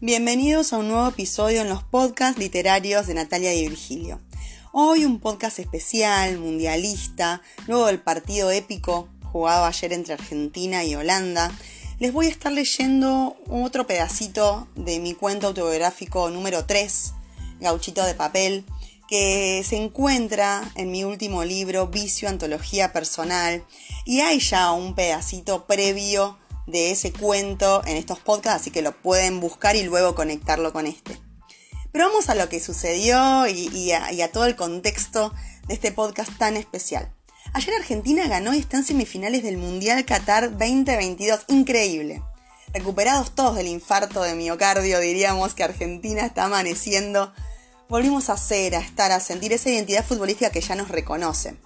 Bienvenidos a un nuevo episodio en los podcasts literarios de Natalia y Virgilio. Hoy un podcast especial, mundialista, luego del partido épico jugado ayer entre Argentina y Holanda. Les voy a estar leyendo otro pedacito de mi cuento autobiográfico número 3, Gauchito de Papel, que se encuentra en mi último libro, Vicio, Antología Personal, y hay ya un pedacito previo de ese cuento en estos podcasts, así que lo pueden buscar y luego conectarlo con este. Pero vamos a lo que sucedió y, a, todo el contexto de este podcast tan especial. Ayer Argentina ganó y está en semifinales del Mundial Qatar 2022. Increíble. Recuperados todos del infarto de miocardio, diríamos que Argentina está amaneciendo volvimos a ser, a estar, a sentir esa identidad futbolística que ya nos reconoce.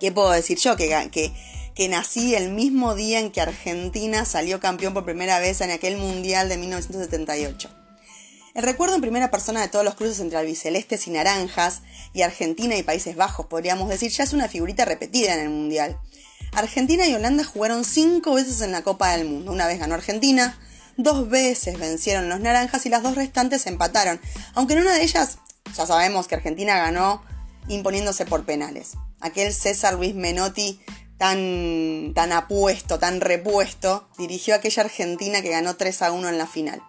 ¿Qué puedo decir yo? Que, que, que nací el mismo día en que Argentina salió campeón por primera vez en aquel Mundial de 1978. El recuerdo en primera persona de todos los cruces entre albicelestes y naranjas, y Argentina y Países Bajos, podríamos decir, ya es una figurita repetida en el Mundial. Argentina y Holanda jugaron cinco veces en la Copa del Mundo. Una vez ganó Argentina, dos veces vencieron los naranjas y las dos restantes empataron, aunque en una de ellas ya sabemos que Argentina ganó imponiéndose por penales. Aquel César Luis Menotti tan, apuesto, tan repuesto, dirigió aquella Argentina que ganó 3 a 1 en la final.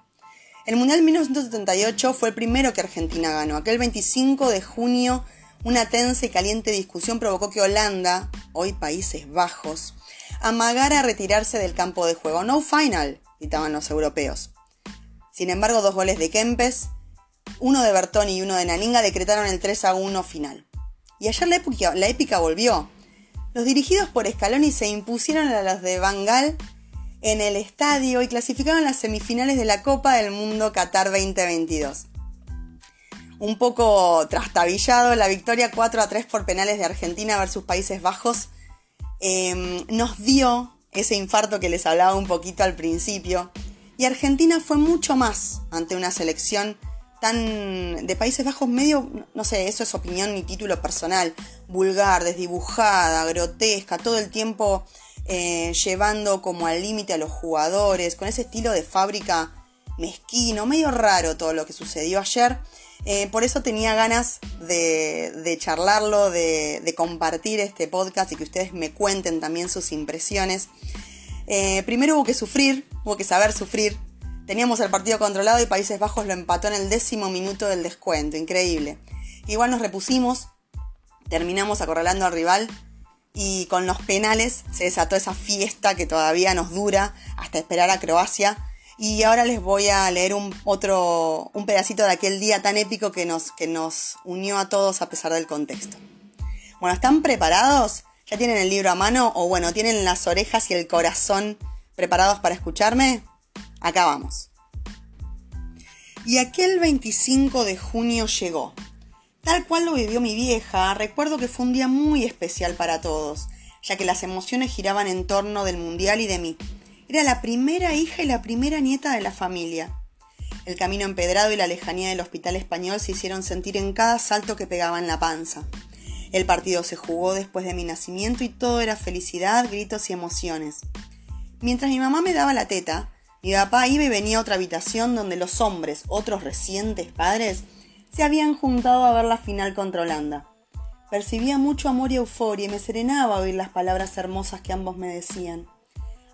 El Mundial 1978 fue el primero que Argentina ganó. Aquel 25 de junio, una tensa y caliente discusión provocó que Holanda, hoy Países Bajos, amagara retirarse del campo de juego. No final, gritaban los europeos. Sin embargo, dos goles de Kempes uno de Bertoni y uno de Naninga decretaron el 3 a 1 final. Y ayer la la épica volvió. Los dirigidos por Scaloni se impusieron a los de Bangal en el estadio y clasificaron las semifinales de la Copa del Mundo Qatar 2022. Un poco trastabillado, la victoria 4 a 3 por penales de Argentina versus Países Bajos em, nos dio ese infarto que les hablaba un poquito al principio. Y Argentina fue mucho más ante una selección tan de Países Bajos medio, no sé, eso es opinión y título personal, vulgar, desdibujada, grotesca, todo el tiempo eh, llevando como al límite a los jugadores, con ese estilo de fábrica mezquino, medio raro todo lo que sucedió ayer. Eh, por eso tenía ganas de, charlarlo, de, de, compartir este podcast y que ustedes me cuenten también sus impresiones. Eh, primero hubo que sufrir, hubo que saber sufrir, Teníamos el partido controlado y Países Bajos lo empató en el décimo minuto del descuento, increíble. Igual nos repusimos, terminamos acorralando al rival y con los penales se desató esa fiesta que todavía nos dura hasta esperar a Croacia. Y ahora les voy a leer un otro un pedacito de aquel día tan épico que nos, que nos unió a todos a pesar del contexto. Bueno, ¿están preparados? ¿Ya tienen el libro a mano? O bueno, ¿tienen las orejas y el corazón preparados para escucharme? Acá vamos. Y aquel 25 de junio llegó. Tal cual lo vivió mi vieja, recuerdo que fue un día muy especial para todos, ya que las emociones giraban en torno del mundial y de mí. Era la primera hija y la primera nieta de la familia. El camino empedrado y la lejanía del hospital español se hicieron sentir en cada salto que pegaba en la panza. El partido se jugó después de mi nacimiento y todo era felicidad, gritos y emociones. Mientras mi mamá me daba la teta, mi papá iba y venía a otra habitación donde los hombres, otros recientes padres, se habían juntado a ver la final contra Holanda. Percibía mucho amor y euforia y me serenaba oír las palabras hermosas que ambos me decían,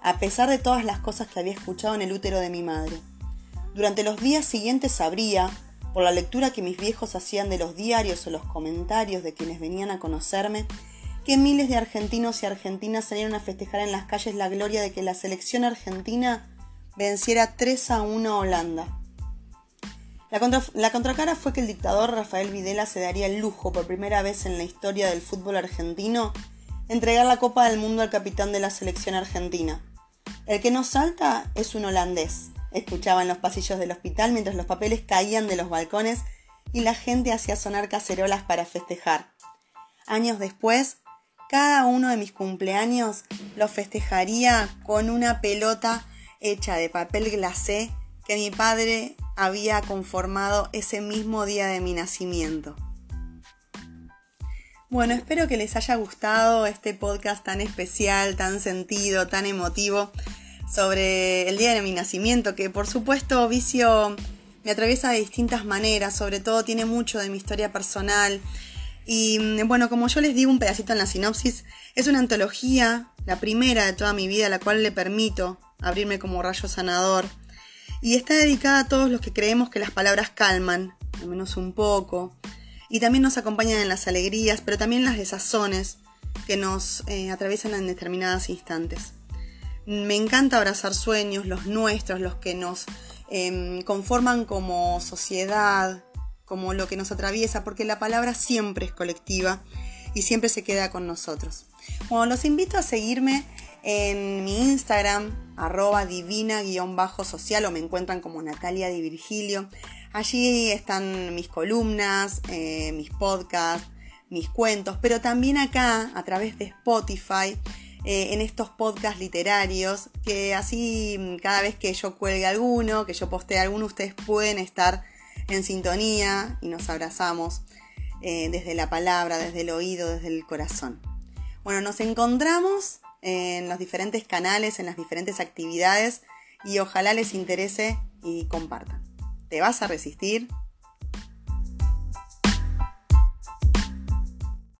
a pesar de todas las cosas que había escuchado en el útero de mi madre. Durante los días siguientes sabría, por la lectura que mis viejos hacían de los diarios o los comentarios de quienes venían a conocerme, que miles de argentinos y argentinas salieron a festejar en las calles la gloria de que la selección argentina venciera 3 a 1 a Holanda. La, contracara fue que el dictador Rafael Videla se daría el lujo por primera vez en la historia del fútbol argentino entregar la Copa del Mundo al capitán de la selección argentina. El que no salta es un holandés, escuchaba en los pasillos del hospital mientras los papeles caían de los balcones y la gente hacía sonar cacerolas para festejar. Años después, cada uno de mis cumpleaños lo festejaría con una pelota hecha de papel glacé que mi padre había conformado ese mismo día de mi nacimiento. Bueno, espero que les haya gustado este podcast tan especial, tan sentido, tan emotivo. sobre el día de mi nacimiento, que por supuesto vicio me atraviesa de distintas maneras, sobre todo tiene mucho de mi historia personal. Y mm, bueno, como yo les digo un pedacito en la sinopsis, es una antología, la primera de toda mi vida, la cual le permito abrirme como rayo sanador. Y está dedicada a todos los que creemos que las palabras calman, al menos un poco, y también nos acompañan en las alegrías, pero también en las desazones que nos eh, atraviesan en determinados instantes. Me encanta abrazar sueños, los nuestros, los que nos em, conforman como sociedad, como lo que nos atraviesa, porque la palabra siempre es colectiva y siempre se queda con nosotros. Bueno, los invito a seguirme en mi Instagram, arroba divina-social o me encuentran como Natalia Di Virgilio. Allí están mis columnas, eh, mis podcasts, mis cuentos, pero también acá a través de Spotify, eh, en estos podcasts literarios, que así mm, cada vez que yo cuelgue alguno, que yo postee alguno, ustedes pueden estar en sintonía y nos abrazamos eh, desde la palabra, desde el oído, desde el corazón. Bueno, nos encontramos en los diferentes canales, en las diferentes actividades y ojalá les interese y compartan. ¿Te vas a resistir?